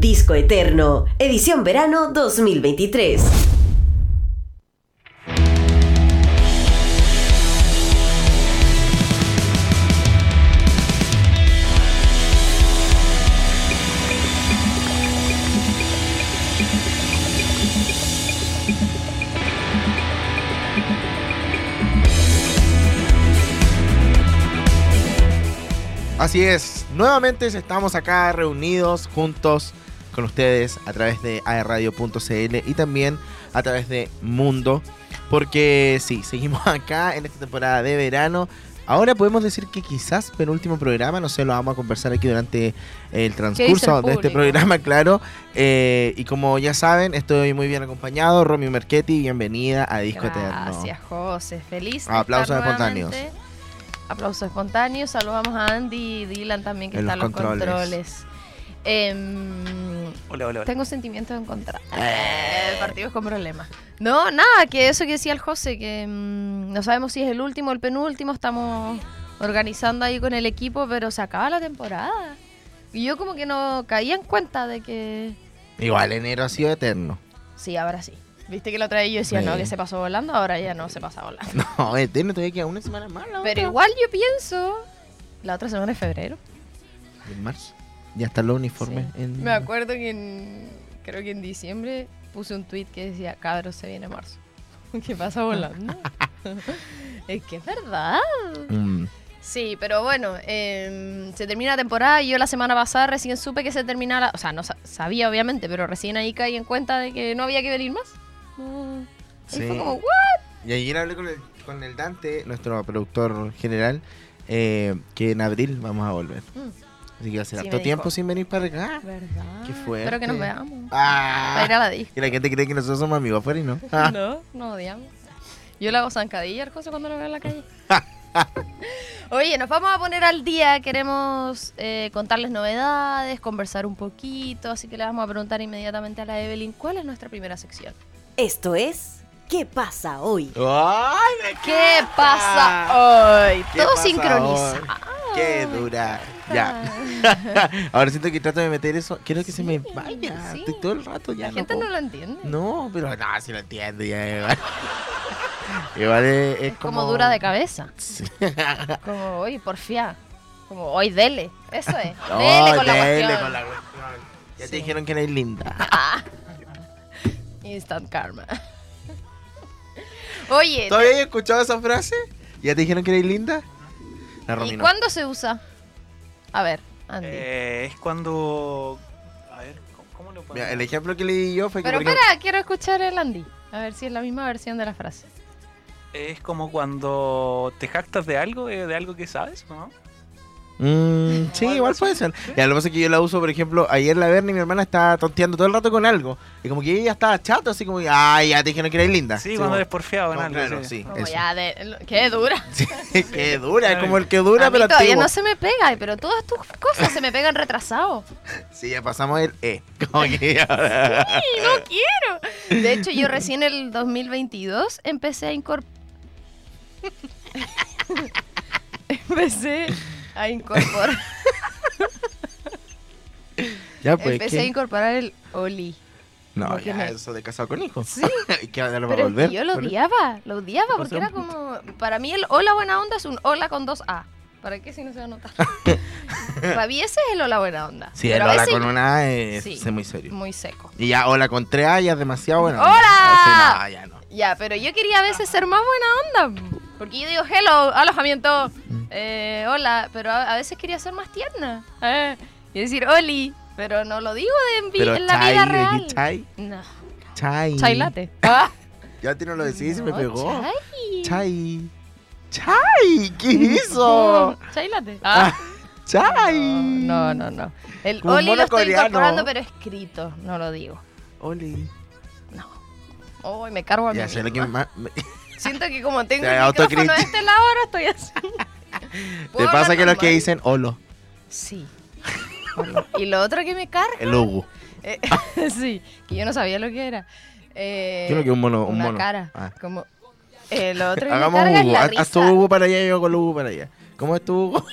Disco Eterno, edición verano 2023. Así es, nuevamente estamos acá reunidos juntos con ustedes a través de aerradio.cl y también a través de Mundo, porque sí, seguimos acá en esta temporada de verano. Ahora podemos decir que quizás penúltimo programa, no sé, lo vamos a conversar aquí durante el transcurso de este programa, claro. Eh, y como ya saben, estoy muy bien acompañado. Romy Merchetti, bienvenida a Disco Eterno. Gracias, José. Feliz. Aplausos espontáneos. Aplausos espontáneos. Saludamos a Andy y Dylan también, que están en los controles. Em, hola, hola, Tengo sentimientos encontrados. Eh, el partido es con problemas. No, nada, que eso que decía el José, que mm, no sabemos si es el último o el penúltimo. Estamos organizando ahí con el equipo, pero se acaba la temporada. Y yo como que no caía en cuenta de que... Igual enero ha sido eterno. Sí, ahora sí. Viste que la otra vez yo decía, no, que se pasó volando, ahora ya no se pasa volando. No, eterno todavía queda una semana más. Pero igual yo pienso, la otra semana es febrero. En marzo. Ya están los uniformes. En... Me acuerdo que en, creo que en diciembre puse un tweet que decía, cabros, se viene marzo. ¿Qué pasa volando? es que es verdad. Mm. Sí, pero bueno, em, se termina la temporada y yo la semana pasada recién supe que se terminaba, o sea, no sabía obviamente, pero recién ahí caí en cuenta de que no había que venir más. Sí. Y fue como, ¿what? Y ayer hablé con el, con el Dante, nuestro productor general, eh, que en abril vamos a volver. Mm. Así que va a ser harto tiempo sin venir para acá. ¿Verdad? Qué fue. Espero que nos veamos. Ah. Para ir a la disco. Y la gente cree que nosotros somos amigos afuera y no. No, no odiamos. Yo le hago zancadilla cosa cuando lo veo en la calle. Oye, nos vamos a poner al día. Queremos eh, contarles novedades, conversar un poquito. Así que le vamos a preguntar inmediatamente a la Evelyn cuál es nuestra primera sección. Esto es ¿Qué pasa hoy? ¡Ay, ¿Qué pasa hoy? Todo sincronizado. Qué dura. Ya. Ahora siento que trato de meter eso. Quiero que se me vaya. Estoy todo el rato ya. La gente no lo entiende. No, pero no, sí lo entiendo. Ya, igual. es, como... dura de cabeza. como, oye, porfía. Como, hoy dele. Eso es. Dele, con, la cuestión. Ya te dijeron que eres linda. Instant karma. Oye. ¿Todavía he escuchado esa frase? ¿Ya te dijeron que eres linda? ¿Y cuándo se usa? A ver, Andy. Eh, es cuando. A ver, ¿cómo, lo Mira, El ejemplo que le di yo fue que. Pero espera, quiero escuchar el Andy. A ver si es la misma versión de la frase. Es como cuando te jactas de algo, de algo que sabes, ¿no? Mm, sí, igual puede ser. Ya, lo que pasa es que yo la uso, por ejemplo, ayer la Bernie, mi hermana, estaba tonteando todo el rato con algo. Y como que ella estaba chato, así como, ay, ya te dijeron que eres linda. Sí, cuando eres porfiado en algo. Claro, sí. Como ya de, qué dura. Sí, qué dura, es como el que dura, a pero mí todavía no se me pega, pero todas tus cosas se me pegan retrasado. Sí, ya pasamos el E. Como que sí, no quiero. De hecho, yo recién en el 2022 empecé a incorporar... empecé a incorporar. ya, pues, Empecé a incorporar el Oli. No, ya, eso de casado con hijos. Sí. Pero yo lo odiaba, lo odiaba, porque era como. Para mí el hola buena onda es un hola con dos A. ¿Para qué si no se va a notar? Para mí ese es el hola buena onda. Sí, el hola con una A es, muy serio. Muy seco. Y ya hola con tres A ya es demasiado buena ¡Hola! ya no. Ya, pero yo quería a veces ser más buena onda. Porque yo digo hello, alojamiento, mm. eh, hola, pero a, veces quería ser más tierna. Eh, y decir oli, pero no lo digo de en, la vida real. Chai? No. Chai. Chai latte. Ah. Ya te no lo decís y me pegó. Chai. Chai. Chai, ¿qué hizo? chai latte. Ah. Chai. No, no, no. El oli lo estoy incorporando, pero escrito, no lo digo. Oli. No. Uy, me cargo a ya mí. Sé lo que más... Siento que como tengo el micrófono de este lado ahora estoy así. ¿Te pasa que los que dicen holo? Sí. Y lo otro que me carga. El Hugo. Eh, sí, que yo no sabía lo que era. Eh, ¿Qué es lo que un mono? Un una mono. cara. Ah. Como, eh, lo otro que Hagamos me carga Hugo. es la risa. Haz tu Hugo para allá y yo con el Hugo para allá. ¿Cómo es tu Hugo?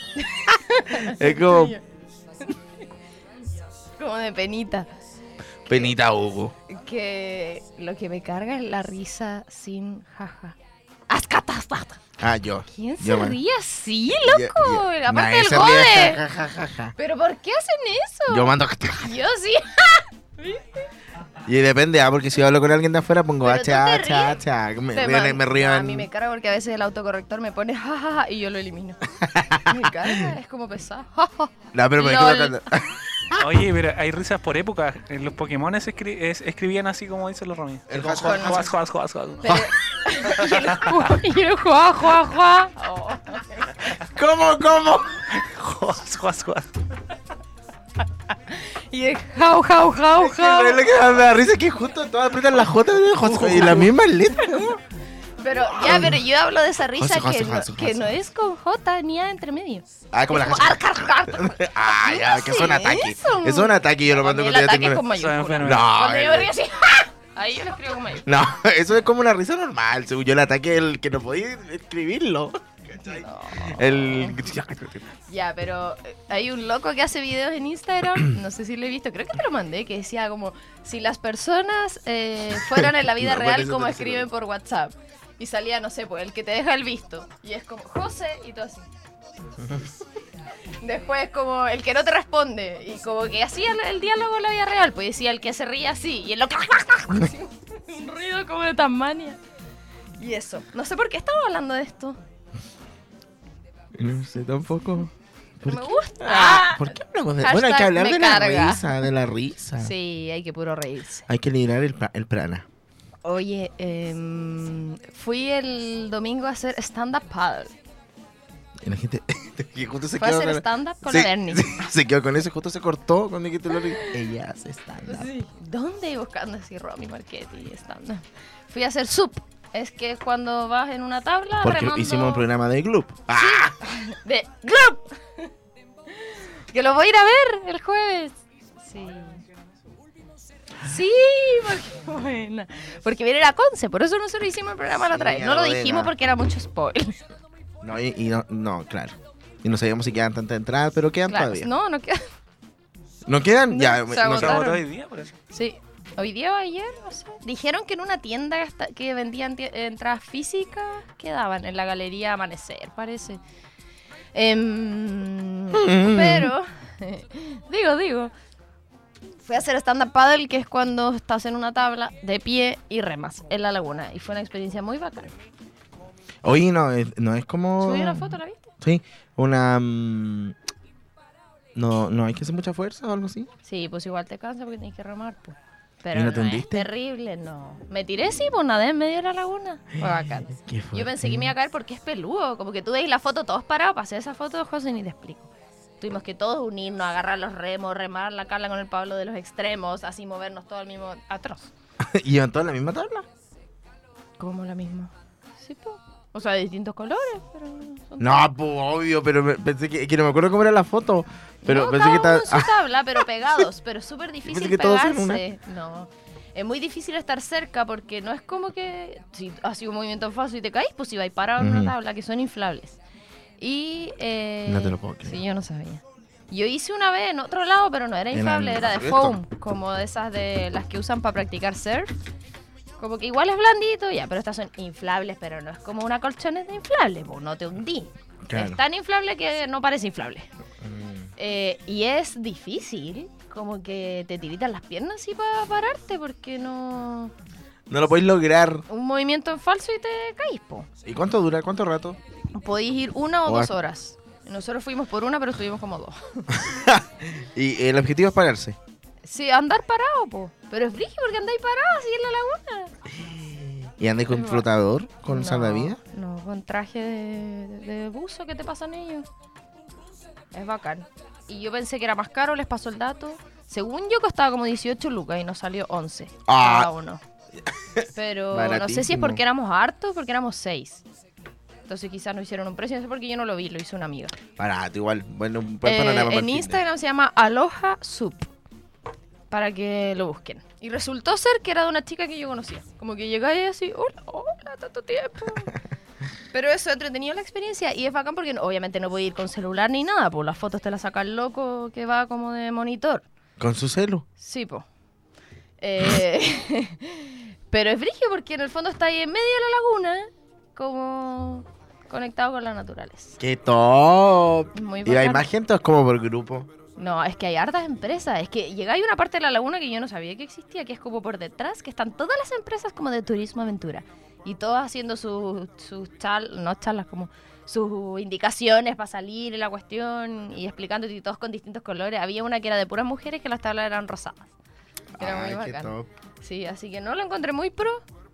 es como... como de penita. Penita Hugo. Que lo que me carga es la risa sin jaja. ¡Ascatastata! Ah, yo. ¿Quién se Yo, ríe así, loco? ya. Aparte Nadie del ja, ja, ja, ja. ¿Pero por qué hacen eso? Yo mando. Yo sí. Y depende, ah, porque si hablo con alguien de afuera pongo hacha, hacha. Me, ríen- me río No, a mí me carga porque a veces el autocorrector me pone jajaja y yo lo elimino. me carga, es como pesado. No, pero me Lol. Oye, pero hay risas por época. En los Pokémon escri- es- escribían así como dicen los Romy. El Juas, juas, juas, juas, juas, juas. Y el juá. Oh. ¿Cómo, cómo? Juas, juas, juas. Y el jau, jau, jau, jau. Lo que me da risa es que justo todas aprietan la J y la misma letra. Pero ya, pero yo hablo de esa risa que, no, que no es con J ni A entre medio. Ah, como la arcar. Ah, ya, que es un ataque. Es un ataque yo lo mando Cuando ataque tengo. No. Ahí yo lo escribo con mayúscula. no, eso es como una risa normal. Según yo, el ataque es el que no podía escribirlo. El. Ya, pero eh, hay un loco que hace videos en Instagram, no sé si lo he visto, creo que te lo mandé, que decía como, si las personas eh, fueran en la vida No, real como escriben por WhatsApp. Y salía, no sé, pues el que te deja el visto. Y es como, José, y todo así. Después como el que no te responde. Y como que hacía el, el diálogo en la vida real. Pues decía el que se ríe así. Y el lo... un ruido como de Tasmania. Y eso. No sé por qué estamos hablando de esto. No sé tampoco. ¿Por Me gusta. Ah, ¿Por qué hablamos de.? Bueno, hay que hablar de la risa, de la risa. Sí, hay que puro reírse. Hay que liberar el, el prana. Oye, em, fui el domingo a hacer stand-up paddle. Y la gente. que justo se Fue a quedó hacer con- stand-up con Sí, la Bernie. sí, se quedó con eso, justo se cortó cuando dijiste lo Ella hace stand-up. ¿Dónde buscando así Romy Marchetti y stand-up? Fui a hacer sup. Es que cuando vas en una tabla Porque remando hicimos un programa de club. ¡Ah! de ¡Glup! que lo voy a ir a ver el jueves. Sí. Sí, porque buena. Porque viene la Conce, por eso nosotros hicimos el programa la otra Sí, vez. No lo buena. dijimos porque era mucho spoiler. No, y, y no, no, claro. Y no sabíamos si quedan tantas entradas, pero quedan Claro, todavía. no, no queda. ¿No quedan? No, ya, se hoy día, por eso. Sí. Hoy día o ayer, no sé. Dijeron que en una tienda que vendían entradas físicas quedaban en la galería Amanecer, parece. Em, pero, digo, digo. Fui a hacer stand-up paddle, que es cuando estás en una tabla de pie y remas en la laguna. Y fue una experiencia muy bacana. Oye, no, es- no es como. Subí una foto, ¿la viste? Sí, una. mm, no, no hay que hacer mucha fuerza o algo así. Sí, pues igual te cansa porque tienes que remar, pues. Pero ¿Y no es terrible, no. Me tiré, sí, pues nadé en medio de la laguna. Fue bacán. Yo pensé que me iba a caer porque es peludo. Como que tú veis la foto todos parados. Pasé esa foto, José, ni te explico. Tuvimos que todos unirnos, agarrar los remos, remar la cala con el Pablo de los extremos, así movernos todo al mismo... Atroz. ¿Y ¿Llevan todos en la misma tabla? Como la misma. Sí, pues. O sea, de distintos colores, pero... son No, pues obvio, pero me- pensé que, que no me acuerdo cómo era la foto. Pero no, pensé cada que uno estaba. en su tabla, pero pegados. Pero súper Pensé difícil que todos en pegarse. No. Es muy difícil estar cerca porque no es como que si haces un movimiento falso y te caes, pues si vais parado en una tabla que son inflables. Y. eh, No te lo puedo creer. Sí, yo no sabía. Yo hice una vez en otro lado, pero no era ¿En inflable, era de foam, como de esas de las que usan para practicar surf. Como que igual es blandito, ya, pero estas son inflables, pero no es como una colchoneta inflable, pues no te hundí. Claro. Es tan inflable que no parece inflable. Mm. Eh, y es difícil, como que te tiritan las piernas así para pararte, porque no. No lo podéis lograr. Un movimiento en falso y te caís, po. ¿Y cuánto dura? ¿Cuánto rato? Podéis ir una o O dos horas. Nosotros fuimos por una, pero estuvimos como dos. Y el objetivo es pararse. Sí, andar parado, po. Pero es brígido porque andáis parados así en la laguna. ¿Y andáis con flotador? ¿Con No, salvavidas? No, con traje de, de buzo que te pasan ellos. Es bacán. Y yo pensé que era más caro, les pasó el dato. Según yo costaba como 18 lucas y nos salió 11 Ah. cada uno. Pero no sé si es porque éramos hartos, porque éramos 6. Entonces quizás no hicieron un precio, no sé por qué yo no lo vi, lo hizo una amiga. Barato, igual. Bueno, un buen Eh, panorama en Instagram se llama Aloha Soup. Para que lo busquen. Y resultó ser que era de una chica que yo conocía. Como que llegáis así, hola, hola, tanto tiempo. Pero eso, entretenido la experiencia. Y es bacán porque obviamente no puedo ir con celular ni nada. Pues las fotos te las saca el loco que va como de monitor. Con su celu. Sí, po. Eh, pero es frigio porque en el fondo está ahí en medio de la laguna, como conectado con la naturaleza. ¡Qué top! Muy ¿Y hay más gente o es como por grupo? No, es que hay hartas empresas. Es que llega hay una parte de la laguna que yo no sabía que existía, que es como por detrás, que están todas las empresas como de turismo aventura. Y todas haciendo sus sus chal- no charlas, como sus indicaciones para salir en la cuestión y explicando y todos con distintos colores. Había una que era de puras mujeres que las tablas eran rosadas. Era muy qué top. Sí, así que no lo encontré muy pro.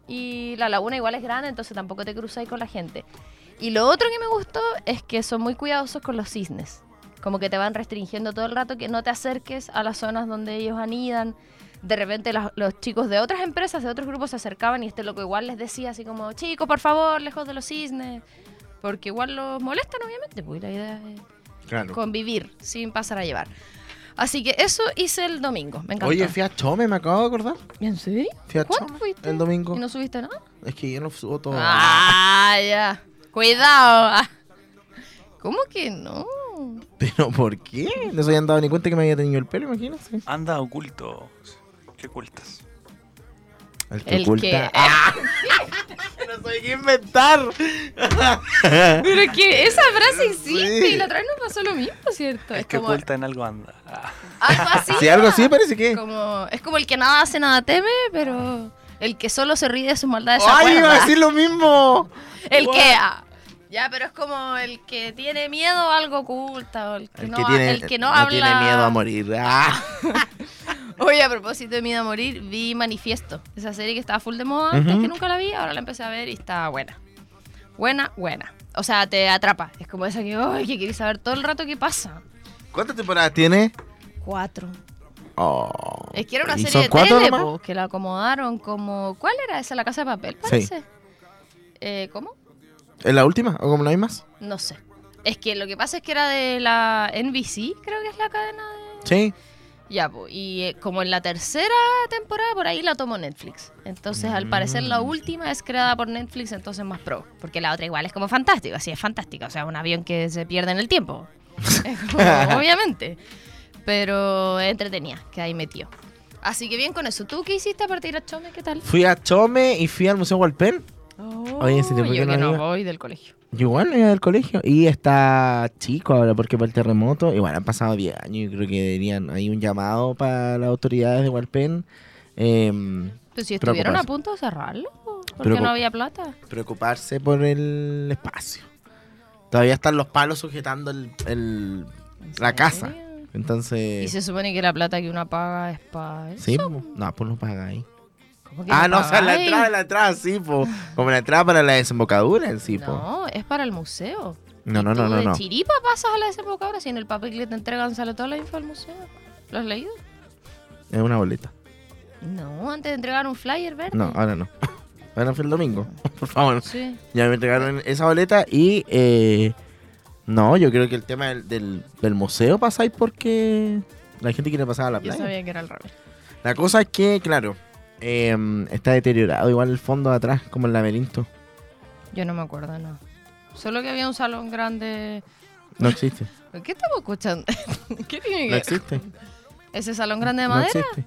Y la laguna igual es grande, entonces tampoco te cruzáis con la gente. Y lo otro que me gustó es que son muy cuidadosos con los cisnes. Como que te van restringiendo todo el rato que no te acerques a las zonas donde ellos anidan. De repente los chicos de otras empresas, de otros grupos se acercaban y este loco igual les decía así como, chicos, por favor, lejos de los cisnes. Porque igual los molestan, obviamente, pues la idea es Claro. convivir sin pasar a llevar. Así que eso hice el domingo, me encantó. Oye, fui a Chome, me acabo de acordar. ¿En serio? Fui a ¿Cuándo Chome fuiste? el domingo. ¿Y no subiste nada? Es que yo no subo todo. Ah, ya. Cuidado. Ah. ¿Cómo que no? ¿Pero por qué? No se habían dado ni cuenta que me había tenido el pelo, imagínate. Anda oculto. ¿Qué ocultas? El que El oculta. que- ¡Ah! no sé qué inventar. Pero es que esa frase existe Sí. y la otra vez nos pasó lo mismo, ¿cierto? Es Es que como oculta en algo anda. Ah. algo así. Si algo así parece que. Como, es como el que nada hace, nada teme, pero el que solo se ríe de sus maldades. ¡Ay, iba a decir lo mismo! El What? que. ah, ya, pero es como el que tiene miedo a algo oculta. O el que, El no, que tiene, el que no, habla. tiene miedo a morir. ¡Ah! Oye, a propósito de Miedo a Morir, vi Manifiesto. Esa serie que estaba full de moda antes, que nunca la vi, ahora la empecé a ver y está buena. Buena, buena. O sea, te atrapa. Es como esa que, ay, que quieres saber todo el rato qué pasa. ¿Cuántas temporadas tiene? Cuatro. Oh. Es que era una ¿Y serie de tele, po, que la acomodaron como... ¿Cuál era esa? ¿La Casa de Papel, Sí. Eh, ¿Cómo? ¿Es la última? ¿O como no hay más? No sé. Es que lo que pasa es que era de la NBC, creo que es la cadena de... Sí. Ya, po, y eh, como en la tercera temporada por ahí la tomó Netflix. Entonces, al parecer, la Mm. última es creada por Netflix, entonces más pro. Porque la otra igual es como fantástica, sí, es fantástica. O sea, un avión que se pierde en el tiempo. Es como, obviamente. Pero entretenida, que ahí metió. Así que bien con eso. ¿Tú qué hiciste a partir de Chome? ¿Qué tal? Fui a Chome y fui al Museo Walpen. Oye, ese tiempo yo que no que no iba. voy del colegio. Yo igual no iba del colegio. Y está chico ahora porque por el terremoto. Igual han pasado 10 años. Yo creo que deberían. Hay un llamado para las autoridades de Walpen. em, Pues si estuvieron a punto de cerrarlo, porque no había plata. preocuparse por el espacio. Todavía están los palos sujetando el, el- la casa. serio? Entonces. Y se supone que la plata que una paga es para eso. Sí, no, pues no paga ahí. ¿Cómo que Ah, no, o sea, la entrada, la entrada, sí, po. Como la entrada para la desembocadura en sí, po. No, es para el museo. No, no, no, no, de no. chiripa pasas a la desembocadura si en el papel que te entregan sale toda la info del museo. ¿Lo has leído? Es una boleta. No, antes de entregar un flyer verde. No, ahora no. Ahora fue el domingo, por favor. Sí. Ya me entregaron esa boleta y eh, no, yo creo que el tema del, del, del museo pasáis porque la gente quiere pasar a la Yo playa. sabía que era al revés. La cosa es que, claro, eh, está deteriorado igual el fondo de atrás, como el laberinto. Yo no me acuerdo, no. Solo que había un salón grande. No existe. ¿Qué estamos escuchando? ¿Qué tiene No que existe. ¿Ese salón grande de No madera? existe.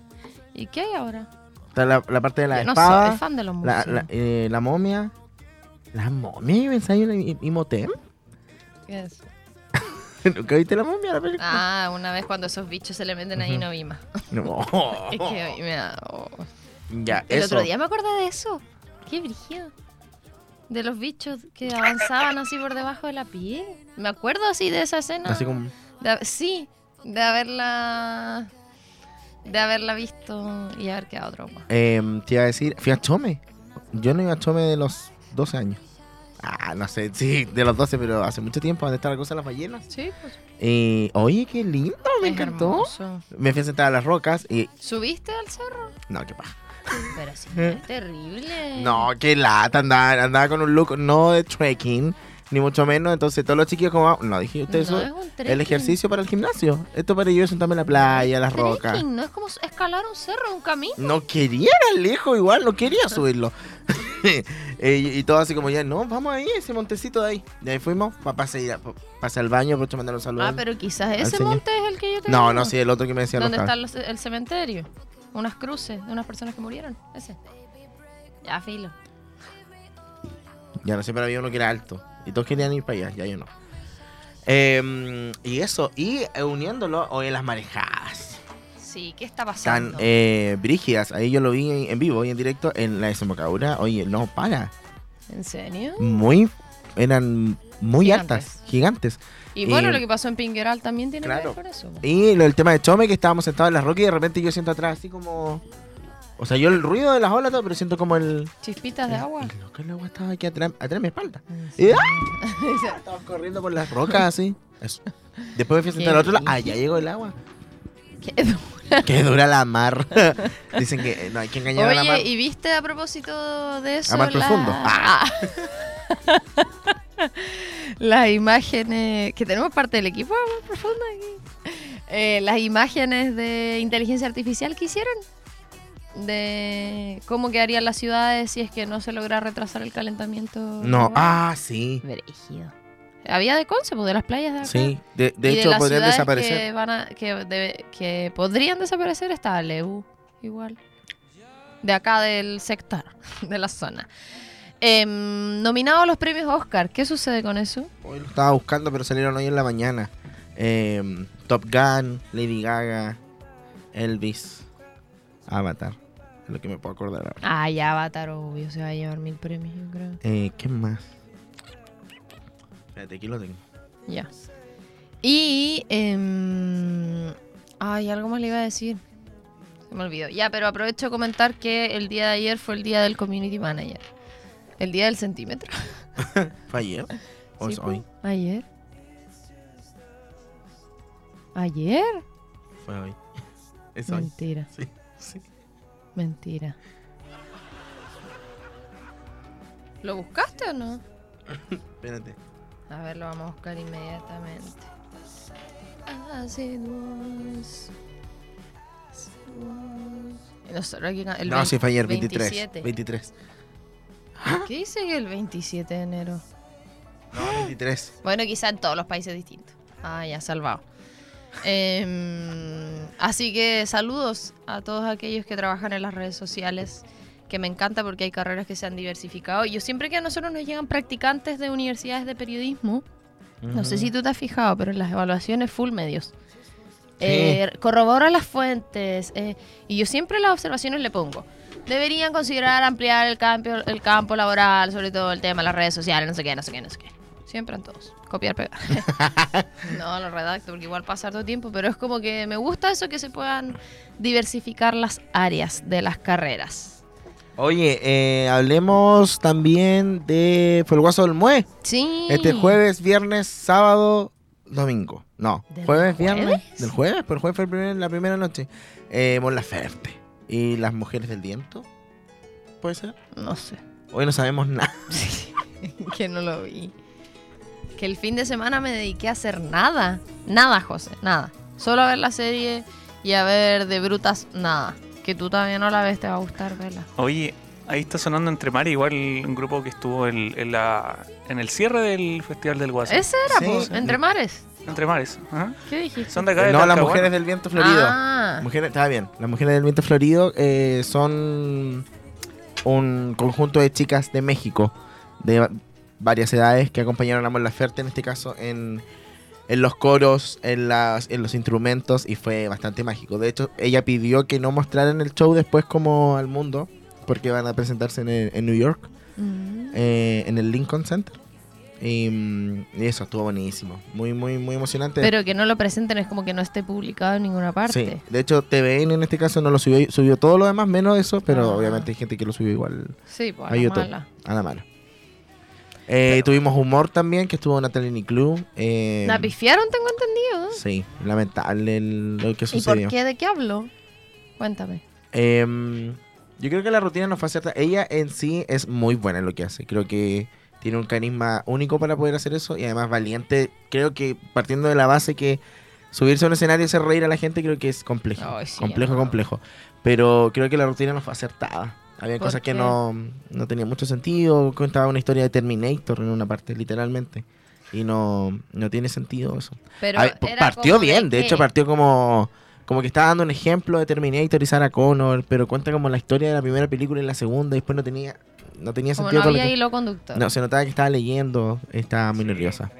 ¿Y qué hay ahora? Está la, la parte de la Yo no espada, soy fan de los la, la, eh, la momia. ¿La momia? ¿Pensáis en I- Imhotep? ¿Qué es? ¿Nunca viste la momia la película? Ah, una vez cuando esos bichos se le meten ahí no vi más. No. Es que me da... oh. Ya, El eso. otro día me acordé de eso. Qué brígido. De los bichos que avanzaban así por debajo de la piel. Me acuerdo así de esa escena. Así como... De sí, de haberla. De haberla visto y haber quedado trauma. Eh, te iba a decir, fui a Chome. Yo no iba a Chome de los 12 años. Ah, no sé, sí, de los 12, pero hace mucho tiempo, donde está la cosa de las ballenas. Sí, pues. Y, oye, qué lindo, me es encantó. hermoso. Me fui a sentar a las rocas y... ¿Subiste al cerro? No, qué paja. Pero sí, es terrible. No, qué lata, andaba, andaba con un look no de trekking, ni mucho menos. Entonces todos los chiquillos como... No, dije, usted No eso... es El ejercicio para el gimnasio. Esto para yo sentarme en la playa, las rocas. No es como escalar un cerro, un camino. No quería ir lejos igual, no quería subirlo. Eh, y, y todo así como ya, no, vamos ahí, ese montecito de ahí. De ahí fuimos, papá pasé, ir a- pa- pasé al baño, por mandar un saludo. Ah, pero quizás ese monte es el que yo te no, digo. no, sí, el otro que me decía ¿Dónde está el cementerio? Unas cruces de unas personas que murieron. Ese. Ya, filo. Ya no sé, pero había uno que era alto. Y todos querían ir para allá, ya yo no. Em, y eso, y eh, uniéndolo, hoy en las marejadas. Sí, ¿qué está Tan pasando? eh, brígidas. Ahí yo lo vi en, vivo y en directo en la desembocadura. Oye, no para. ¿En serio? Muy. Eran muy Gigantes. altas, gigantes. Y bueno, y- lo que pasó en Pingueral también tiene Claro. que ver con eso. Y lo, el tema de Chome, que estábamos sentados en las rocas y de repente yo siento atrás así como. O sea, yo el ruido de las olas, todo, pero siento como el. Chispitas de agua. El, loco, el agua estaba aquí atrás, atrás de mi espalda. ¿En Y serio? Estaba corriendo por las rocas así. Eso. Después me fui a sentar al otro lado. Ah, ya llegó el agua. Qué duro. Qué dura la mar. Dicen que eh, no hay que engañar a la mar. Oye, ¿y viste a propósito de eso? A mar la- profundo. Ah. Las imágenes. Que tenemos parte del equipo a mar profundo aquí. Eh, las imágenes de inteligencia artificial que hicieron. De cómo quedarían las ciudades si es que no se logra retrasar el calentamiento. No, global. ah, sí. Brígido. Había de Conce, pues, de las playas de acá. Sí. De, de Y hecho, las podrían desaparecer. Que, van a- que, que podrían desaparecer está Lebu, igual. De acá del sector, de la zona. Em, nominado a los premios Oscar, ¿qué sucede con eso? Hoy lo estaba buscando, pero salieron hoy en la mañana. Eh, Top Gun, Lady Gaga, Elvis, Avatar. Es lo que me puedo acordar ahora. Ah, ya Avatar, obvio, se va a llevar mil premios, yo creo. Eh, ¿Qué más? Espérate, aquí lo tengo. Ya. Y. em, ay, algo más le iba a decir. Se me olvidó. Ya, pero aprovecho de comentar que el día de ayer fue el día del Community Manager. El día del centímetro. ¿Fue ayer? ¿O Sí, es hoy? Ayer. ¿Ayer? Fue hoy. Es hoy. Mentira, Sí, sí. mentira. ¿Lo buscaste o no? Espérate. A ver, lo vamos a buscar inmediatamente. It was. Y nosotros aquí, el no, vein- sí, fue ayer, 23. 27. 23. ¿Qué dice que el 27 de enero? No, 23. Bueno, quizá en todos los países distintos. Ah, ya, salvado. Em, así que saludos a todos aquellos que trabajan en las redes sociales, que me encanta porque hay carreras que se han diversificado. Yo siempre que a nosotros nos llegan practicantes de universidades de periodismo, no sé si tú te has fijado, pero en las evaluaciones full medios. Eh, corrobora las fuentes. eh, y yo siempre las observaciones le pongo. Deberían considerar ampliar el campo, el campo laboral, sobre todo el tema de las redes sociales, no sé qué, no sé qué, no sé qué. Siempre en todos. Copiar, pegar. no, lo redacto porque igual pasa todo tiempo, pero es como que me gusta eso que se puedan diversificar las áreas de las carreras. Oye, eh, hablemos también de Fue el Guaso del Mue. Sí. Este jueves, viernes, sábado, domingo. No, ¿Del jueves, viernes. Del jueves, pero el jueves fue el primer- la primera noche. Eh, Mon Laferte. ¿Y las mujeres del viento? ¿Puede ser? No sé. Hoy no sabemos nada. que no lo vi. Que el fin de semana me dediqué a hacer nada. Nada, José, nada. Solo a ver la serie y a ver de brutas, nada. Que tú todavía no la ves, te va a gustar verla. Oye, ahí está sonando Entre Mares, igual un grupo que estuvo en, en la, en el cierre del Festival del Guaso. Ese era, Sí. pues, Entre Mares. Entre Mares. ajá. ¿Qué dijiste? Son de acá de no, las Talcahuano. mujeres del viento florido. Ah, Mujeres, está bien. Las mujeres del viento florido eh, son un conjunto de chicas de México de va- varias edades que acompañaron a Mon Laferte en este caso en, en los coros, en, las, en los instrumentos y fue bastante mágico. De hecho, ella pidió que no mostraran el show después como al mundo porque van a presentarse en, el- en New York, mm. eh, en el Lincoln Center. Y, mm, eso estuvo buenísimo. Muy, muy, muy emocionante. pero que no lo presenten es como que no esté publicado en ninguna parte. Sí, de hecho TVN en este caso no lo subió, subió todo lo demás menos eso, pero Ah. obviamente hay gente que lo subió igual Sí, pues, a YouTube, mala. a la mala. Eh, tuvimos humor también, que estuvo Natalie Niclú. Eh, La pifiaron, tengo entendido. sí, lamentable el- lo que ¿Y por sucedió. qué? ¿De qué hablo? Cuéntame. Em, yo creo que la rutina no fue cierta. Ella en sí es muy buena en lo que hace. Creo que tiene un carisma único para poder hacer eso y además valiente. Creo que partiendo de la base que subirse a un escenario y hacer reír a la gente creo que es complejo. Sí, complejo, no. complejo. Pero creo que la rutina no fue acertada. Había cosas que no, no tenían mucho sentido. Contaba una historia de Terminator en una parte, literalmente. Y no, no tiene sentido eso. Pero partió bien, de qué? hecho partió como como que estaba dando un ejemplo de Terminator y Sarah Connor, pero cuenta como la historia de la primera película y la segunda y después no tenía no tenía Como sentido no había hilo conductor. No, se notaba que estaba leyendo, estaba muy nerviosa.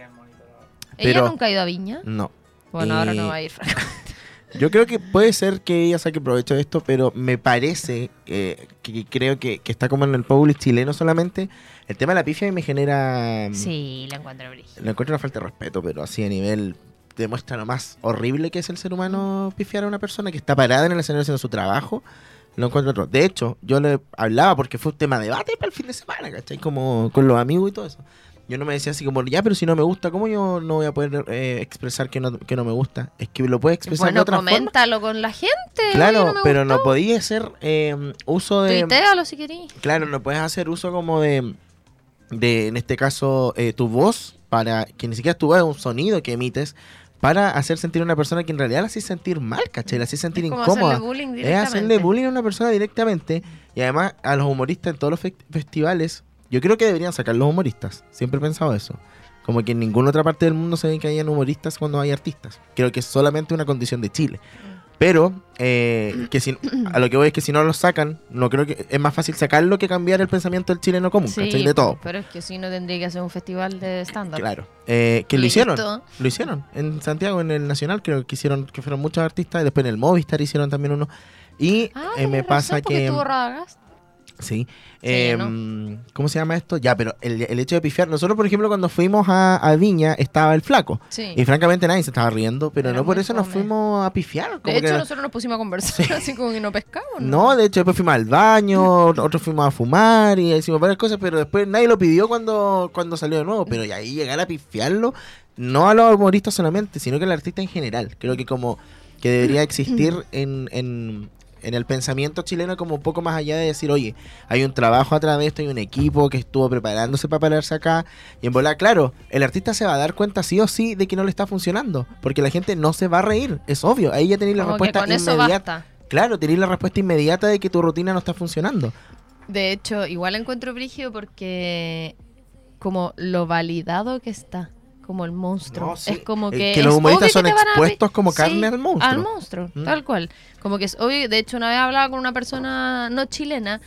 ¿Ella pero- nunca ha ido a Viña? No. Bueno, ahora Y- no va a ir, Franco. Yo creo que puede ser que ella saque provecho de esto, pero me parece eh, que, que creo que, que está como en el public chileno solamente. El tema de la pifia me genera... Sí, la encuentro brígida. Le encuentro una falta de respeto, pero así a nivel demuestra lo más horrible que es el ser humano pifiar a una persona que está parada en el escenario haciendo su trabajo. Lo encuentro otro. De hecho, yo le hablaba porque fue un tema de debate para el fin de semana, ¿cachai? Como con los amigos y todo eso. Yo no me decía así como, ya, pero si no me gusta, ¿cómo yo no voy a poder eh, expresar que no, que no me gusta? Es que lo puedes expresar de Bueno, otra forma. coméntalo con la gente. Claro, no pero no gustó. podía hacer eh, uso de... Tuitealo si querís. Claro, no puedes hacer uso como de, de en este caso, eh, tu voz, para que ni siquiera tu voz, es un sonido que emites, para hacer sentir a una persona que en realidad la hace sentir mal, ¿cachai? La hace sentir Es como incómoda. hacerle bullying Es directamente. hacerle bullying a una persona directamente. Y además, a los humoristas en todos los fe- festivales, yo creo que deberían sacar los humoristas. Siempre he pensado eso. Como que en ninguna otra parte del mundo se ven que hayan humoristas cuando hay artistas. Creo que es solamente una condición de Chile. Pero, eh, que si, a lo que voy es que si no los sacan, no creo que es más fácil sacarlo que cambiar el pensamiento del chileno común, Sí, ¿cachai? De todo. Pero es que si no tendría que hacer un festival de stand-up. Claro. Eh, que lo hicieron. Lo hicieron. En Santiago, en el Nacional, creo que hicieron, que fueron muchos artistas. y Después en el Movistar hicieron también uno. Y Ah, eh, me pasa razón, que. Radagast. Sí. Sí, Em, ¿Cómo se llama esto? Ya, pero el, el hecho de pifiar. Nosotros, por ejemplo, cuando fuimos a, a Viña, estaba el flaco. Sí. Y francamente nadie se estaba riendo, pero Era no por eso nos fuimos a pifiar. De hecho, que- nosotros nos pusimos a conversar así como que no pescamos. no, de hecho después fuimos al baño, otros fuimos a fumar y hicimos varias cosas, pero después nadie lo pidió cuando, cuando salió de nuevo. Pero y ahí llegar a pifiarlo, no a los humoristas solamente, sino que al artista en general. Creo que como que debería existir en, en, en el pensamiento chileno como un poco más allá de decir, oye, hay un trabajo atrás de esto, hay un equipo que estuvo preparándose para pararse acá. Y en volar, claro, el artista se va a dar cuenta sí o sí de que no le está funcionando, porque la gente no se va a reír, es obvio. Ahí ya tenéis la Como que respuesta con eso inmediata. basta. Claro, tenéis la respuesta inmediata de que tu rutina no está funcionando. De hecho, igual encuentro brígido porque como lo validado que está, como el monstruo. No, sí. Es como Eh, que, que los humoristas que son a expuestos como carne al monstruo. Al monstruo, Mm. tal cual. Como que es obvio, de hecho una vez hablaba con una persona no chilena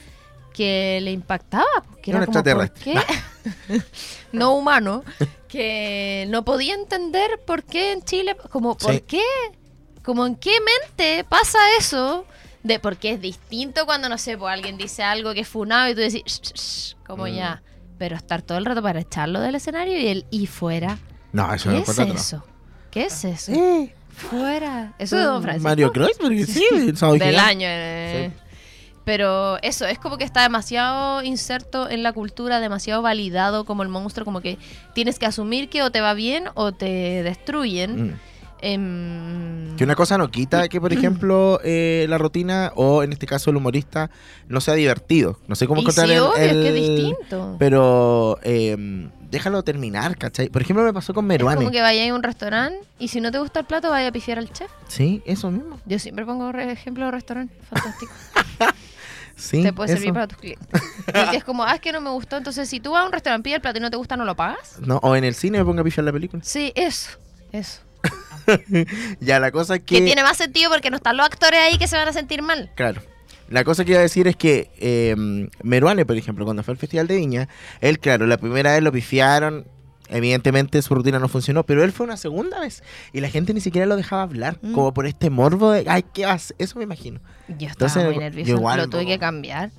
que le impactaba, que Un era como, ¿por extraterrestre. qué? no humano, que no podía entender por qué en Chile, como, ¿por Sí. qué? Como en qué mente pasa eso, de porque es distinto cuando, no sé, pues alguien dice algo que es funado y tú decís, "Shh, shh, shh", como Mm. ya, pero estar todo el rato para echarlo del escenario y el y fuera. No, eso ¿Qué no es eso? ¿Qué es eso? Eh, Fuera. Eso de Don Francisco. Mario Kreuzberg, sí, sábado Del año. eh. Pero eso, es como que está demasiado inserto en la cultura, demasiado validado como el monstruo, como que tienes que asumir que o te va bien o te destruyen. Mm. Em, Que una cosa no quita que, por ejemplo, eh, la rutina o en este caso el humorista no sea divertido. No sé cómo y encontrar sí, el, obvio, es que es el- distinto. Pero eh, déjalo terminar, ¿cachai? Por ejemplo, me pasó con es Meruane. como que vayas a un restaurante y si no te gusta el plato, vaya a pifiar al chef. Sí, eso mismo. Yo siempre pongo ejemplo de restaurante. Fantástico. Sí, te puede servir para tus clientes. Porque es como, ah, es que no me gustó. Entonces, si tú vas a un restaurante, pides el plato y no te gusta, ¿no lo pagas? No, o en el cine me pongo a pifiar la película. Sí, eso. Eso. Ya, la cosa es Que que... tiene más sentido porque no están los actores ahí que se van a sentir mal. Claro. La cosa que iba a decir es que eh, Meruane, por ejemplo, cuando fue al Festival de Viña, él, claro, la primera vez lo pifiaron, evidentemente su rutina no funcionó, pero él fue una segunda vez y la gente ni siquiera lo dejaba hablar, Mm. como por este morbo de, ay, ¿qué vas? Eso me imagino. Yo estaba Entonces, muy yo nerviosa. igual, lo tuve que cambiar.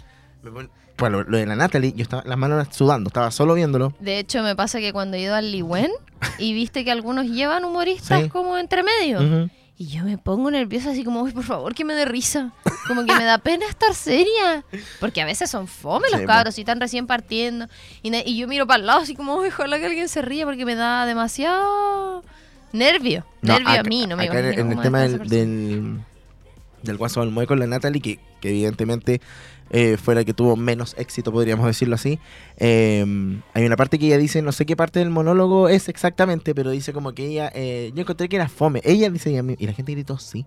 Me pon- Bueno, lo de la Natalie, yo estaba las manos sudando, estaba solo viéndolo. De hecho, me pasa que cuando he ido al Liwen y viste que algunos llevan humoristas Sí. como entre medio. Y yo me pongo nerviosa así como, uy, por favor, que me dé risa. Como que me da pena estar seria. Porque a veces son fome los Sí, cabros y están recién partiendo. Y, yo miro para el lado así como, uy, ojalá que alguien se ríe porque me da demasiado nervio. No, nervio a mí, no me acá en, el tema del, del, del Guaso Balmoe con la Natalie, que, que evidentemente eh, fue la que tuvo menos éxito, podríamos decirlo así. eh, hay una parte que ella dice, no sé qué parte del monólogo es exactamente, pero dice como que ella, eh, yo encontré que era fome. Ella dice, y, y la gente gritó sí.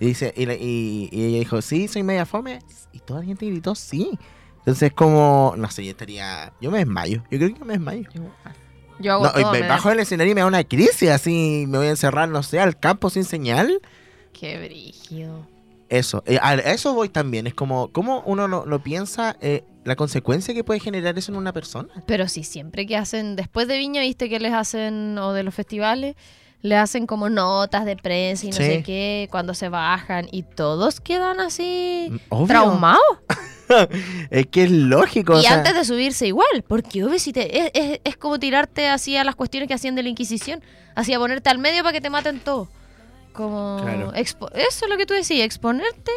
Y, dice, y, ella dijo, sí, soy media fome. Y toda la gente gritó, sí. Entonces, como, no sé, yo estaría. Yo me desmayo. Yo creo que me desmayo. Yo hago todo, me bajo del escenario y me da una crisis, así me voy a encerrar, no sé, al campo sin señal. Qué brillo. Eso, eh, a eso voy también. Es como, ¿cómo uno lo, piensa? Eh, la consecuencia que puede generar eso en una persona. Pero sí, siempre que hacen, después de Viña, viste que les hacen, o de los festivales, le hacen como notas de prensa y no sé qué, cuando se bajan, y todos quedan así traumados. es que es lógico. Y antes de subirse igual, porque obvio, si te, es, como tirarte así a las cuestiones que hacían de la Inquisición, así a ponerte al medio para que te maten todos. Como eso es lo que tú decías, exponerte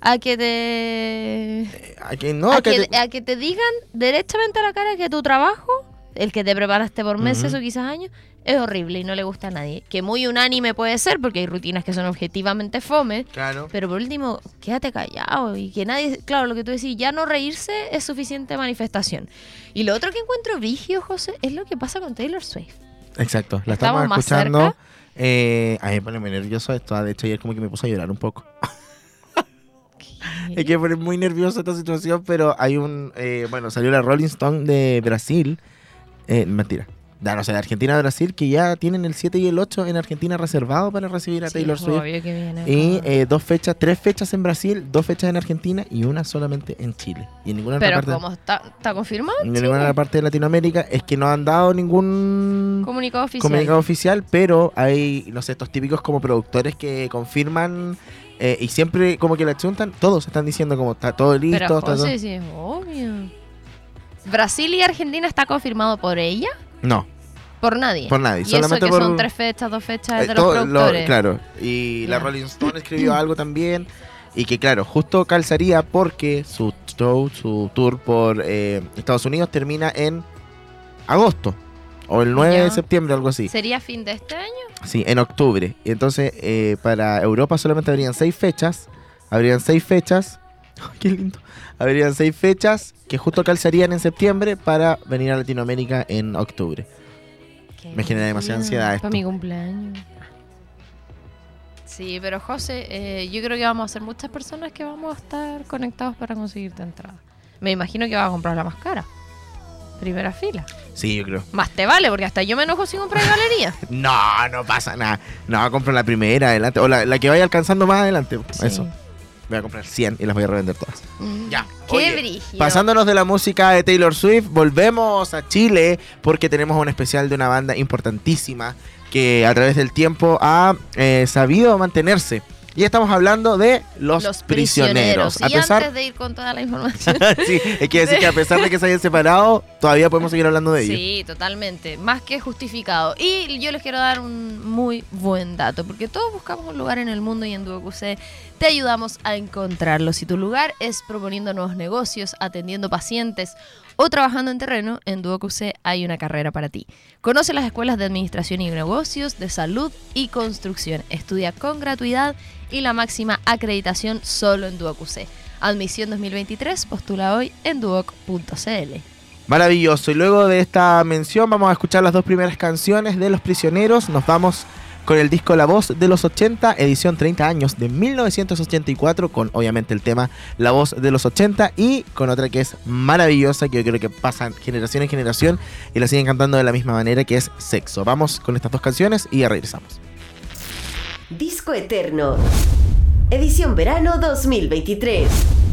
a que te eh, a que no a, que, te... digan directamente a la cara que tu trabajo el que te preparaste por meses o quizás años es horrible y no le gusta a nadie. Que muy unánime puede ser porque hay rutinas que son objetivamente fome claro. pero por último quédate callado y que nadie claro lo que tú decís ya no reírse es suficiente manifestación. Y lo otro que encuentro vigio José es lo que pasa con Taylor Swift. Exacto la estamos, escuchando eh, a mí me pone nervioso esto. De hecho, ayer como que me puse a llorar un poco. es que pone muy nervioso esta situación, pero hay un... Eh, bueno, salió la Rolling Stone de Brasil. Eh, mentira. No sé, de Argentina a Brasil, que ya tienen el 7 y el 8 en Argentina reservado para recibir a Taylor Swift. y eh, dos fechas, tres fechas en Brasil, dos fechas en Argentina y una solamente en Chile. Y en ninguna Pero parte, ¿cómo está, está confirmado? En ninguna otra parte de Latinoamérica es que no han dado ningún comunicado oficial. Comunicado oficial, pero hay, no sé, estos típicos como productores que confirman eh, y siempre como que la chuntan, todos están diciendo como está todo listo. Pero José, sí, es obvio. ¿Brasil y Argentina está confirmado por ella? No. Por nadie. Por nadie. Y Solamente eso que son tres fechas, dos fechas eh, de los productores. claro. Y la Rolling Stone escribió algo también. Y que claro, justo calzaría porque su show, su tour por eh, Estados Unidos termina en agosto. O el 9 de septiembre, algo así. ¿Sería fin de este año? Sí, en octubre. Y entonces, eh, para Europa solamente habrían seis fechas. Habrían seis fechas. ¡Qué lindo! Habrían seis fechas que justo calzarían en septiembre para venir a Latinoamérica en octubre. Me genera demasiada ansiedad esto. Para mi cumpleaños. Sí, pero José, eh, yo creo que vamos a ser muchas personas que vamos a estar conectados para conseguirte entrada. Me imagino que vas a comprar la más cara. Primera fila. Sí, yo creo. Más te vale, porque hasta yo me enojo si comprar galería. no, no pasa nada. No, compro la primera adelante. O la, que vaya alcanzando más adelante. Eso. Voy a comprar 100 y las voy a revender todas. Mm. Ya. Qué Pasándonos de la música de Taylor Swift, volvemos a Chile porque tenemos un especial de una banda importantísima que a través del tiempo ha eh, sabido mantenerse y estamos hablando de los, prisioneros. A pesar... antes de ir con toda la información. sí, hay que decir que a pesar de que se hayan separado, todavía podemos seguir hablando de ellos. Sí, totalmente. Más que justificado. Y yo les quiero dar un muy buen dato, porque todos buscamos un lugar en el mundo y en DuoQC te ayudamos a encontrarlo. Si tu lugar es proponiendo nuevos negocios, atendiendo pacientes o trabajando en terreno, en DuoQC hay una carrera para ti. Conoce las escuelas de Administración y Negocios, de Salud y Construcción. Estudia con gratuidad y la máxima acreditación solo en DuoQC. Admisión 2023, postula hoy en duoc.cl. Maravilloso. Y luego de esta mención vamos a escuchar las dos primeras canciones de Los Prisioneros. Nos vamos con el disco La Voz de los 80, edición 30 años de 1984, con obviamente el tema La Voz de los 80 y con otra que es maravillosa, que yo creo que pasan generación en generación y la siguen cantando de la misma manera, que es Sexo. Vamos con estas dos canciones y ya regresamos. Disco Eterno, edición verano 2023.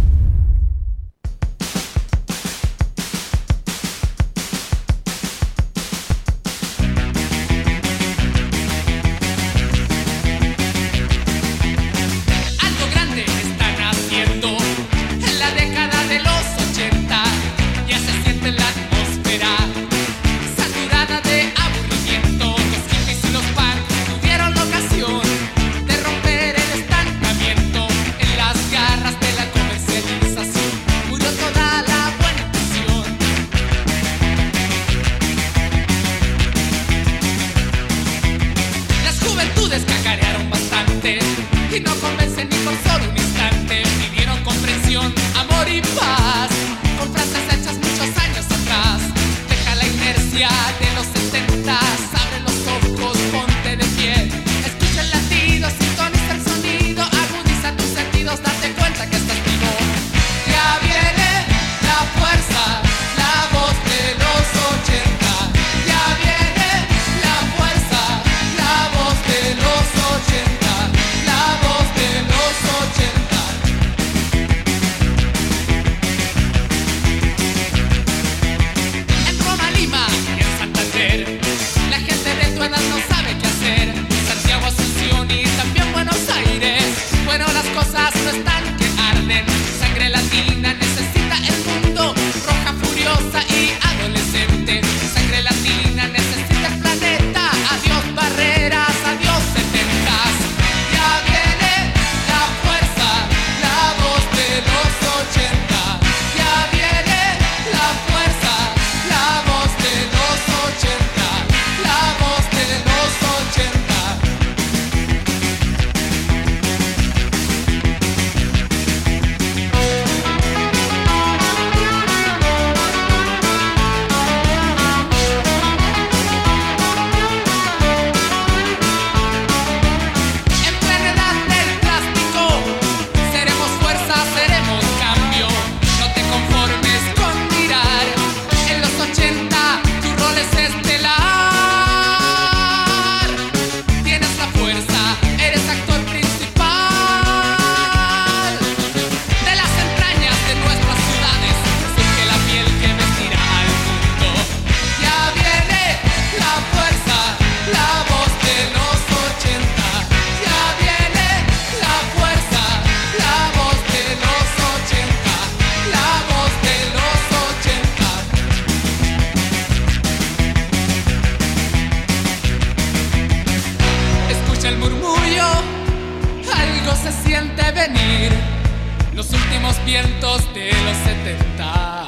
Vientos de los setentas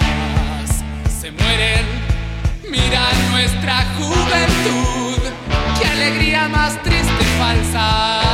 se mueren. Mira nuestra juventud, qué alegría más triste y falsa.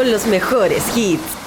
Con los mejores hits.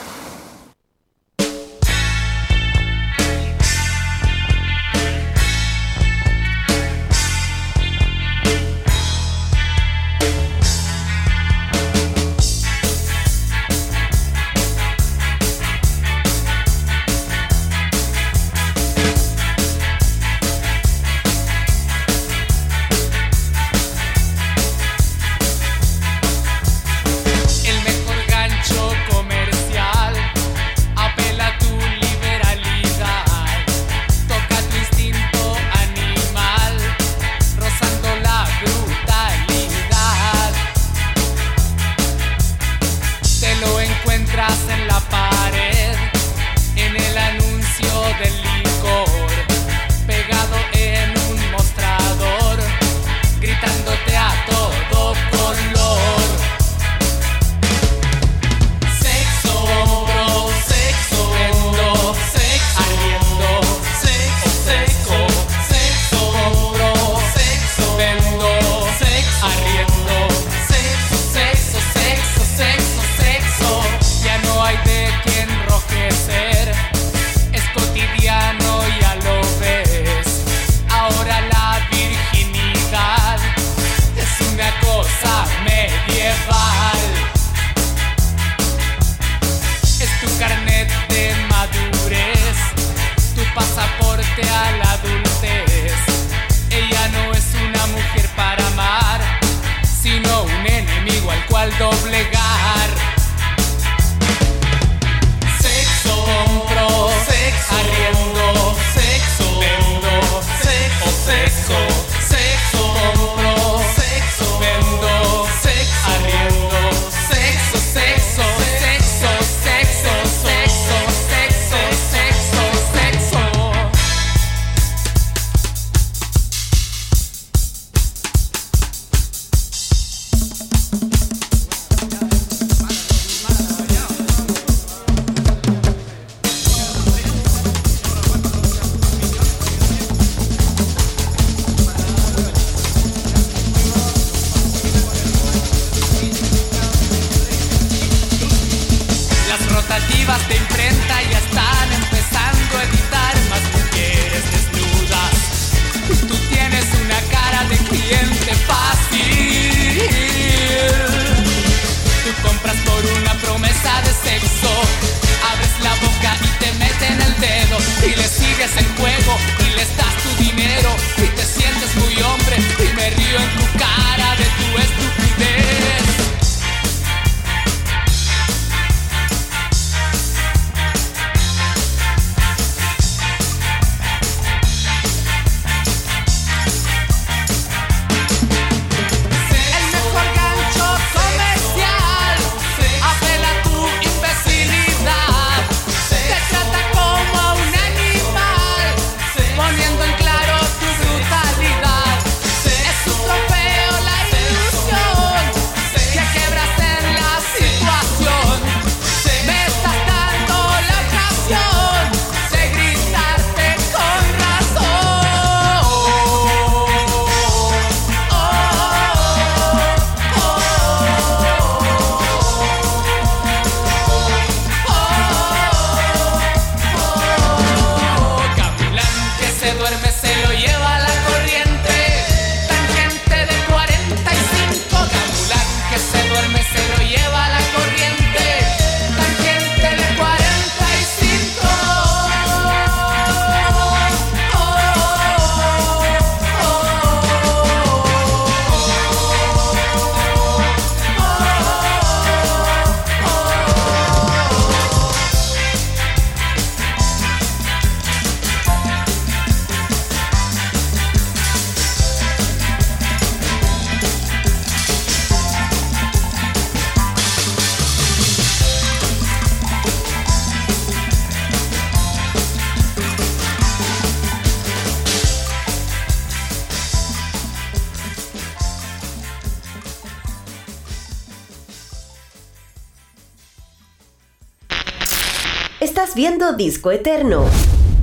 Disco Eterno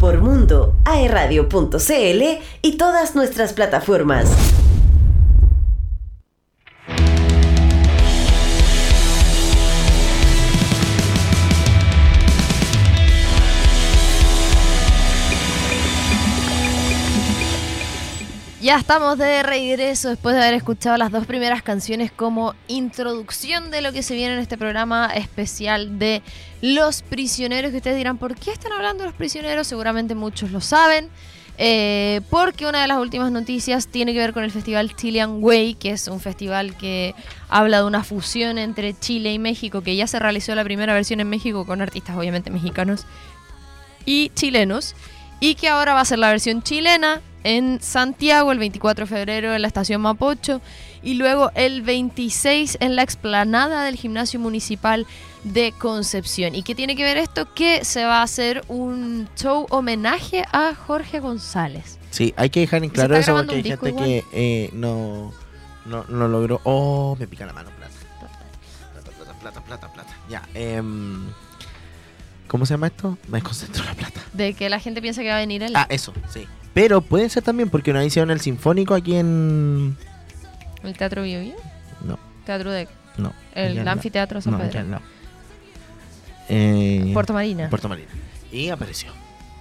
por Mundo, aeradio.cl y todas nuestras plataformas. Ya estamos de regreso después de haber escuchado las dos primeras canciones como introducción de lo que se viene en este programa especial de Los Prisioneros. Que ustedes dirán, ¿por qué están hablando de los prisioneros? Seguramente muchos lo saben. Eh, porque una de las últimas noticias tiene que ver con el festival Chilean Way, que es un festival que habla de una fusión entre Chile y México, que ya se realizó la primera versión en México con artistas obviamente mexicanos y chilenos, y que ahora va a ser la versión chilena en Santiago el 24 de febrero en la estación Mapocho y luego el 26 en la explanada del gimnasio municipal de Concepción. ¿Y qué tiene que ver esto? Que se va a hacer un show homenaje a Jorge González. Sí, hay que dejar en claro eso porque hay gente que eh, no, no, no, logró. Oh, me pica la mano, plata. Plata, plata, plata, plata, plata. Ya, eh, ¿Cómo se llama esto? Me desconcentro la plata. De que la gente piensa que va a venir él. Ah, eso, sí. Pero puede ser también porque una hicieron el Sinfónico aquí en. ¿El Teatro Bio, No. ¿Teatro de.? No. ¿El Anfiteatro San no, Pedro? No. Eh, Puerto Marina. Puerto Marina. Y apareció.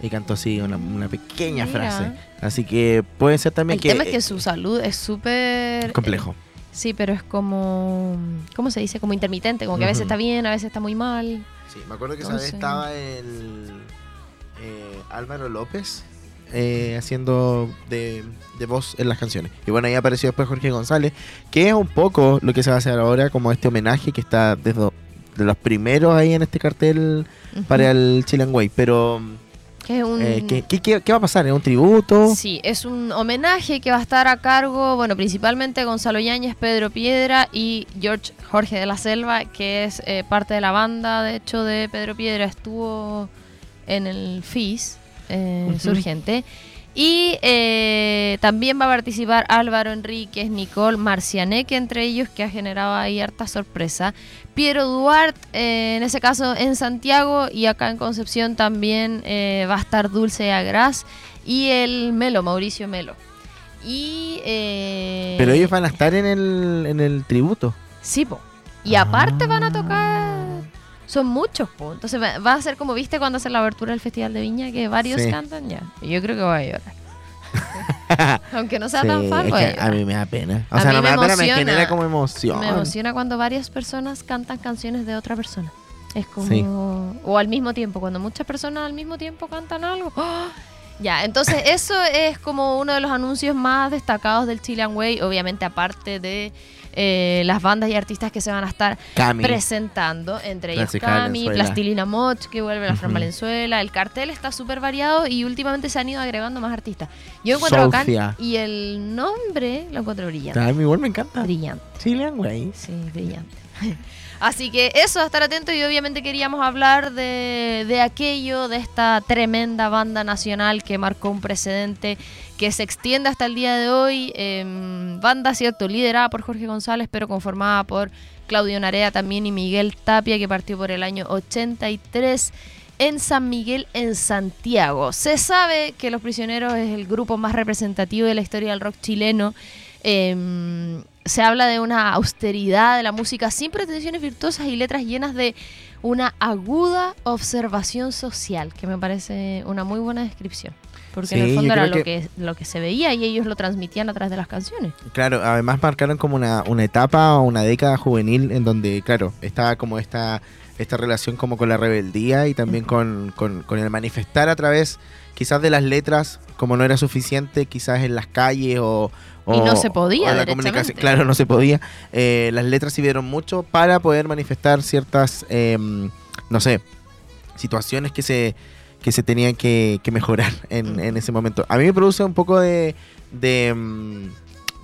Y cantó así una, una pequeña frase. Así que puede ser también el que. El tema es que su salud es súper. complejo. Eh, sí, pero es como. ¿Cómo se dice? Como intermitente. Como que a veces está bien, a veces está muy mal. Sí, me acuerdo que esa vez estaba el. Eh, Álvaro López eh, haciendo de, de, voz en las canciones. Y bueno, ahí apareció después Jorge González, que es un poco lo que se va a hacer ahora, como este homenaje que está desde de los primeros ahí en este cartel uh -huh. para el Chilean Way. Pero. Que un... eh, ¿qué, qué, qué, va a pasar? ¿Es un tributo? Sí, es un homenaje que va a estar a cargo, bueno, principalmente Gonzalo Yáñez, Pedro Piedra y George Jorge de la Selva, que es eh, parte de la banda, de hecho, de Pedro Piedra. Estuvo en el FIS, eh, uh -huh. Surgente. Y eh, también va a participar Álvaro Enríquez, Nicole Marcianeque, entre ellos, que ha generado ahí harta sorpresa. Piero Duarte, eh, en ese caso en Santiago, y acá en Concepción también eh, va a estar Dulce Agras y el Melo, Mauricio Melo. Y, Pero ellos van a estar en el, en el tributo. Sí, po. Y aparte van a tocar son muchos, pues. Entonces va a ser como viste cuando hacen la abertura del Festival de Viña, que varios sí. cantan ya. Y yo creo que voy a llorar. Aunque no sea sí, tan fan, es que a mí me da pena. O a sea, no me, me da pena, me genera como emoción. Me emociona cuando varias personas cantan canciones de otra persona. Es como. Sí. O al mismo tiempo, cuando muchas personas al mismo tiempo cantan algo. ¡Oh! Ya, entonces eso es como uno de los anuncios más destacados del Chilean Way, obviamente aparte de eh, las bandas y artistas que se van a estar Cami. presentando, entre ellos Cami, Plastilina Moch, que vuelve la uh -huh. Fran Valenzuela, el cartel está súper variado y últimamente se han ido agregando más artistas. Yo encuentro bacán y el nombre lo encuentro brillante. A mí igual me encanta. Brillante. Chilean Way. Sí, brillante. Así que eso, estar atento y obviamente queríamos hablar de, de, aquello, de esta tremenda banda nacional que marcó un precedente que se extiende hasta el día de hoy. Eh, banda, cierto, liderada por Jorge González, pero conformada por Claudio Narea también y Miguel Tapia, que partió por el año 83 en San Miguel, en Santiago. Se sabe que Los Prisioneros es el grupo más representativo de la historia del rock chileno. Eh, se habla de una austeridad de la música sin pretensiones virtuosas y letras llenas de una aguda observación social, que me parece una muy buena descripción. Porque sí, en el fondo era lo que... que... lo que se veía y ellos lo transmitían a través de las canciones. Claro, además marcaron como una, una etapa o una década juvenil en donde, claro, estaba como esta, esta relación como con la rebeldía y también con, con, con el manifestar a través quizás de las letras, como no era suficiente, quizás en las calles o, o, y no se podía, la comunicación. Claro, no se podía. Eh, las letras sirvieron mucho para poder manifestar ciertas, eh, no sé, situaciones que se, que se tenían que, que mejorar en, en, ese momento. A mí me produce un poco de... de um,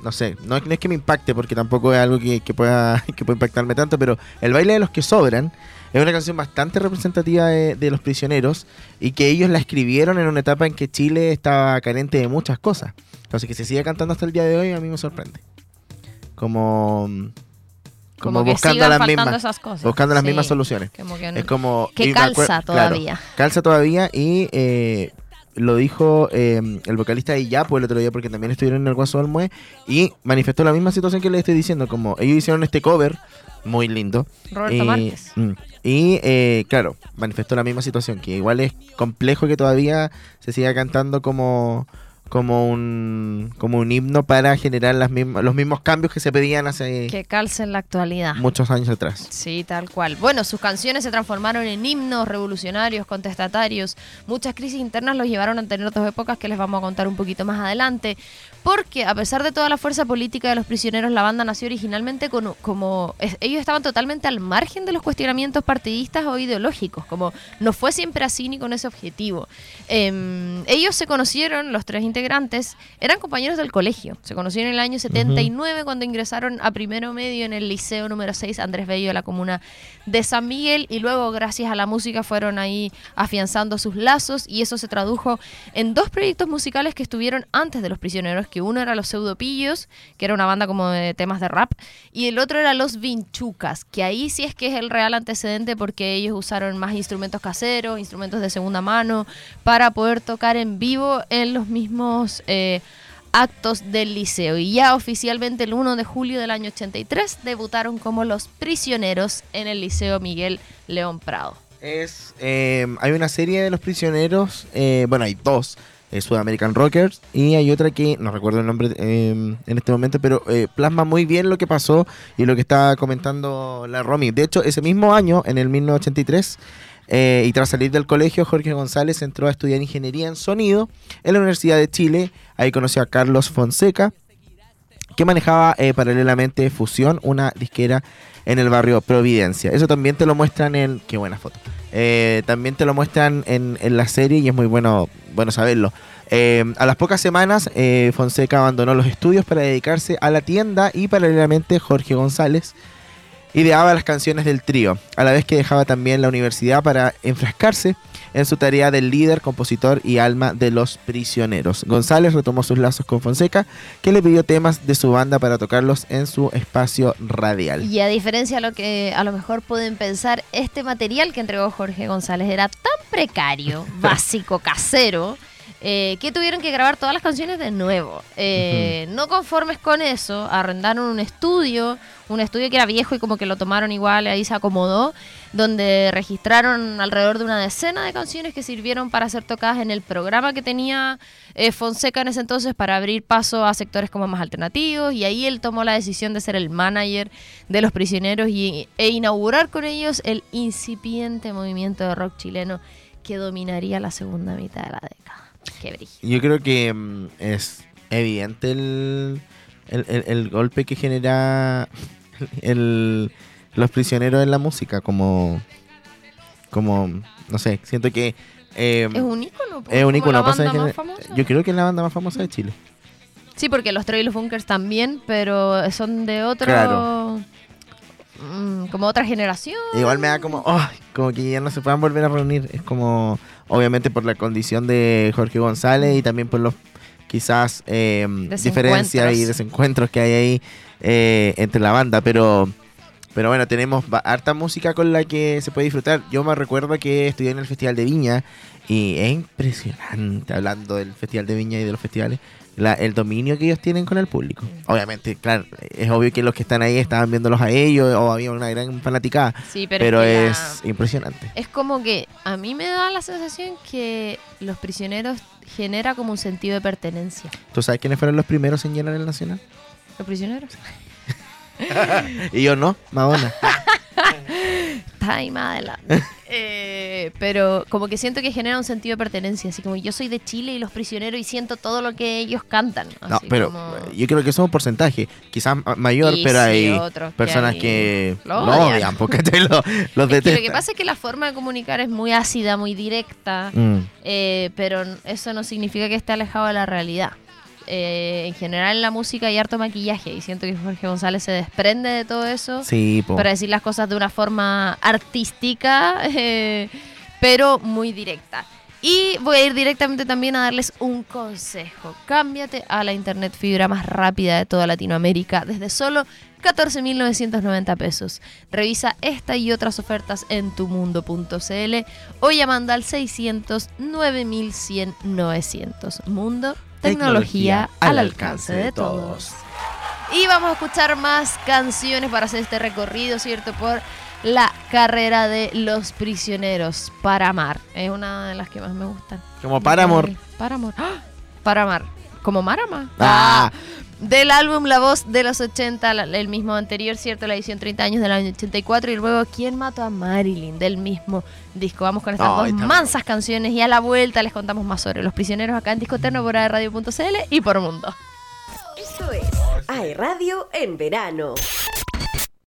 no sé, no, no, es que me impacte porque tampoco es algo que, que, pueda, que pueda impactarme tanto, pero el baile de los que sobran es una canción bastante representativa de, de, los prisioneros y que ellos la escribieron en una etapa en que Chile estaba carente de muchas cosas. Entonces que se siga cantando hasta el día de hoy a mí me sorprende. Como, como, buscando las mismas, esas cosas. buscando las Sí. mismas soluciones. Como que Es como que me calza claro, todavía. calza todavía y eh, lo dijo eh, el vocalista de Yapo el otro día porque también estuvieron en el Guaso del Mue y manifestó la misma situación que le estoy diciendo, como ellos hicieron este cover muy lindo. Roberto y, Márquez. mm, y, eh, claro, manifestó la misma situación, que igual es complejo que todavía se siga cantando como como un como un himno para generar las mismas, los mismos cambios que se pedían hace Que calce en la actualidad. muchos años atrás. Sí, tal cual. Bueno, sus canciones se transformaron en himnos revolucionarios, contestatarios. Muchas crisis internas los llevaron a tener dos épocas que les vamos a contar un poquito más adelante. Porque a pesar de toda la fuerza política de los prisioneros, la banda nació originalmente con- como... es- ellos estaban totalmente al margen de los cuestionamientos partidistas o ideológicos. Como no fue siempre así ni con ese objetivo. Em, ellos se conocieron, los tres integrantes, eran compañeros del colegio. Se conocieron en el año 79 cuando ingresaron a primero medio en el liceo número 6 Andrés Bello de la comuna de San Miguel y luego gracias a la música fueron ahí afianzando sus lazos y eso se tradujo en dos proyectos musicales que estuvieron antes de Los Prisioneros, que uno era Los Pseudopillos, que era una banda como de temas de rap, y el otro era Los Vinchucas, que ahí sí es que es el real antecedente porque ellos usaron más instrumentos caseros, instrumentos de segunda mano, para poder tocar en vivo en los mismos eh, actos del liceo. Y ya oficialmente el 1 de julio del año 83 debutaron como los prisioneros en el Liceo Miguel León Prado. Es, eh, hay una serie de los prisioneros, eh, bueno, hay dos, Sudamerican Rockers, y hay otra que, no recuerdo el nombre eh, en este momento, pero plasma muy bien lo que pasó y lo que estaba comentando la Romy. De hecho, ese mismo año, en el 1983, eh, y tras salir del colegio, Jorge González entró a estudiar ingeniería en sonido en la Universidad de Chile. Ahí conoció a Carlos Fonseca, que manejaba eh, paralelamente Fusión, una disquera en el barrio Providencia. Eso también te lo muestran en... Qué buena foto. Eh, también te lo muestran en, en la serie y es muy bueno, bueno saberlo. A las pocas semanas, Fonseca abandonó los estudios para dedicarse a la tienda y paralelamente Jorge González ideaba las canciones del trío, a la vez que dejaba también la universidad para enfrascarse en su tarea del líder, compositor y alma de los prisioneros. González retomó sus lazos con Fonseca, que le pidió temas de su banda para tocarlos en su espacio radial. Y a diferencia de lo que a lo mejor pueden pensar, este material que entregó Jorge González era tan precario, básico, casero, eh, que tuvieron que grabar todas las canciones de nuevo. Eh, No conformes con eso, arrendaron un estudio, un estudio que era viejo y como que lo tomaron igual, ahí se acomodó, donde registraron alrededor de una decena de canciones que sirvieron para ser tocadas en el programa que tenía eh, Fonseca en ese entonces para abrir paso a sectores como más alternativos y ahí él tomó la decisión de ser el manager de los prisioneros y, e inaugurar con ellos el incipiente movimiento de rock chileno que dominaría la segunda mitad de la década. Qué. Yo creo que mm, es evidente el, el, el- el golpe que genera el, los prisioneros en la música, como, como no sé, siento que... eh, Es un ícono. po, es un como ícono, la pasa banda que- más famosa. Yo creo que es la banda más famosa de Chile. Sí, porque los Trail Bunkers también, pero son de otro... Claro. Mm, como otra generación. Igual me da como, como que ya no se puedan volver a reunir. Es como, obviamente por la condición de Jorge González y también por los quizás eh, diferencias y desencuentros que hay ahí eh, entre la banda. Pero, pero bueno, tenemos harta música con la que se puede disfrutar. Yo me recuerdo que estudié en el Festival de Viña y es impresionante hablando del Festival de Viña y de los festivales. La- el dominio que ellos tienen con el público. Obviamente, claro, es obvio que los que están ahí estaban viéndolos a ellos o había una gran fanaticada. Sí, pero, Pero, es, que es la- impresionante. es como que a mí me da la sensación que los prisioneros genera como un sentido de pertenencia. ¿Tú sabes quiénes fueron los primeros en llenar el Nacional? ¿Los prisioneros? Y yo no, Madonna. Más adelante. Eh, pero como que siento que genera un sentido de pertenencia. Así como yo soy de Chile y los prisioneros y siento todo lo que ellos cantan. No, pero como- yo creo que eso es un porcentaje, quizás ma- mayor, Y pero sí, hay personas que lo lo odian. odian, porque te lo, los Es que lo que pasa es que la forma de comunicar es muy ácida, muy directa. Mm, Eh, pero eso no significa que esté alejado de la realidad. Eh, en general en la música hay harto maquillaje y siento que Jorge González se desprende de todo eso sí, para decir las cosas de una forma artística, eh, pero muy directa. Y voy a ir directamente también a darles un consejo. Cámbiate a la internet fibra más rápida de toda Latinoamérica desde solo 14.990 pesos. Revisa esta y otras ofertas en tumundo.cl o llamando al 600 9100 900. Mundo, tecnología, al alcance de todos. Y vamos a escuchar más canciones para hacer este recorrido, ¿cierto? Por la carrera de los prisioneros. Para amar. Es una de las que más me gustan. Como para amor. Para amor. ¡Ah! Para amar. Como Marama. Ah. Del álbum La Voz de los 80, la- el mismo anterior, ¿cierto? La edición 30 años del año 84. Y luego ¿Quién mató a Marilyn? Del mismo disco. Vamos con estas dos mansas canciones y a la vuelta les contamos más sobre los prisioneros acá en Disco Eterno por radio.cl y por Mundo. Esto es iRadio en verano.